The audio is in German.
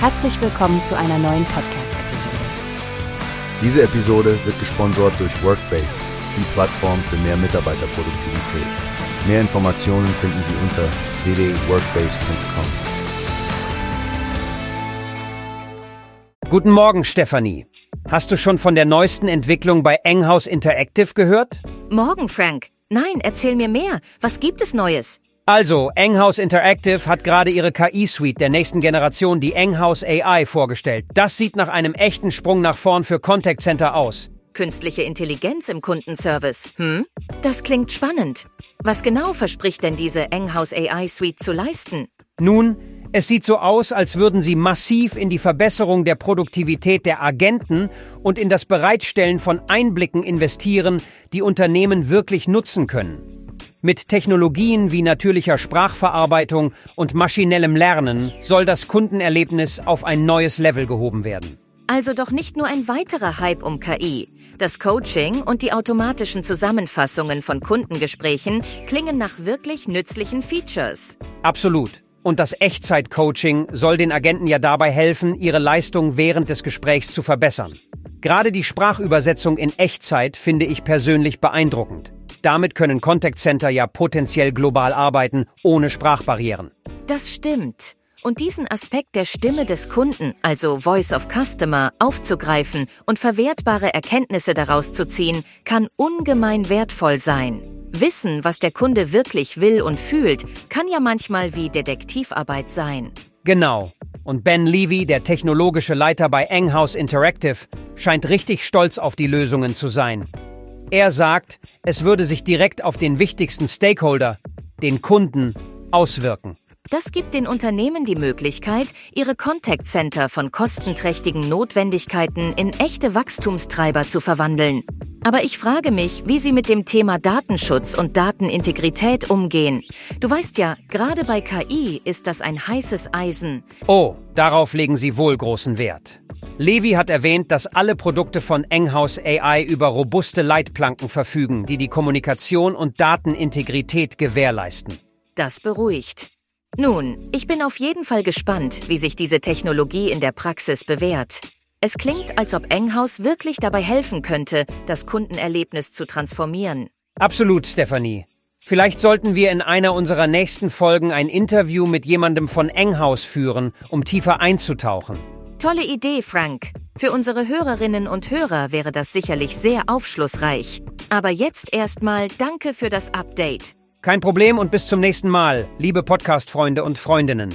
Herzlich willkommen zu einer neuen Podcast-Episode. Diese Episode wird gesponsert durch Workbase, die Plattform für mehr Mitarbeiterproduktivität. Mehr Informationen finden Sie unter www.workbase.com. Guten Morgen, Stefanie. Hast du schon von der neuesten Entwicklung bei Enghouse Interactive gehört? Morgen, Frank. Nein, erzähl mir mehr. Was gibt es Neues? Also, Enghouse Interactive hat gerade ihre KI-Suite der nächsten Generation, die Enghouse AI, vorgestellt. Das sieht nach einem echten Sprung nach vorn für Contact Center aus. Künstliche Intelligenz im Kundenservice. Hm? Das klingt spannend. Was genau verspricht denn diese Enghouse AI Suite zu leisten? Nun, es sieht so aus, als würden sie massiv in die Verbesserung der Produktivität der Agenten und in das Bereitstellen von Einblicken investieren, die Unternehmen wirklich nutzen können. Mit Technologien wie natürlicher Sprachverarbeitung und maschinellem Lernen soll das Kundenerlebnis auf ein neues Level gehoben werden. Also doch nicht nur ein weiterer Hype um KI. Das Coaching und die automatischen Zusammenfassungen von Kundengesprächen klingen nach wirklich nützlichen Features. Absolut. Und das Echtzeit-Coaching soll den Agenten ja dabei helfen, ihre Leistung während des Gesprächs zu verbessern. Gerade die Sprachübersetzung in Echtzeit finde ich persönlich beeindruckend. Damit können Contact Center ja potenziell global arbeiten, ohne Sprachbarrieren. Das stimmt. Und diesen Aspekt der Stimme des Kunden, also Voice of Customer, aufzugreifen und verwertbare Erkenntnisse daraus zu ziehen, kann ungemein wertvoll sein. Wissen, was der Kunde wirklich will und fühlt, kann ja manchmal wie Detektivarbeit sein. Genau. Und Ben Levy, der technologische Leiter bei Enghouse Interactive, scheint richtig stolz auf die Lösungen zu sein. Er sagt, es würde sich direkt auf den wichtigsten Stakeholder, den Kunden, auswirken. Das gibt den Unternehmen die Möglichkeit, ihre Contact Center von kostenträchtigen Notwendigkeiten in echte Wachstumstreiber zu verwandeln. Aber ich frage mich, wie sie mit dem Thema Datenschutz und Datenintegrität umgehen. Du weißt ja, gerade bei KI ist das ein heißes Eisen. Oh, darauf legen sie wohl großen Wert. Levi hat erwähnt, dass alle Produkte von Enghouse AI über robuste Leitplanken verfügen, die die Kommunikation und Datenintegrität gewährleisten. Das beruhigt. Nun, ich bin auf jeden Fall gespannt, wie sich diese Technologie in der Praxis bewährt. Es klingt, als ob Enghouse wirklich dabei helfen könnte, das Kundenerlebnis zu transformieren. Absolut, Stephanie. Vielleicht sollten wir in einer unserer nächsten Folgen ein Interview mit jemandem von Enghouse führen, um tiefer einzutauchen. Tolle Idee, Frank. Für unsere Hörerinnen und Hörer wäre das sicherlich sehr aufschlussreich. Aber jetzt erstmal danke für das Update. Kein Problem und bis zum nächsten Mal, liebe Podcast-Freunde und Freundinnen.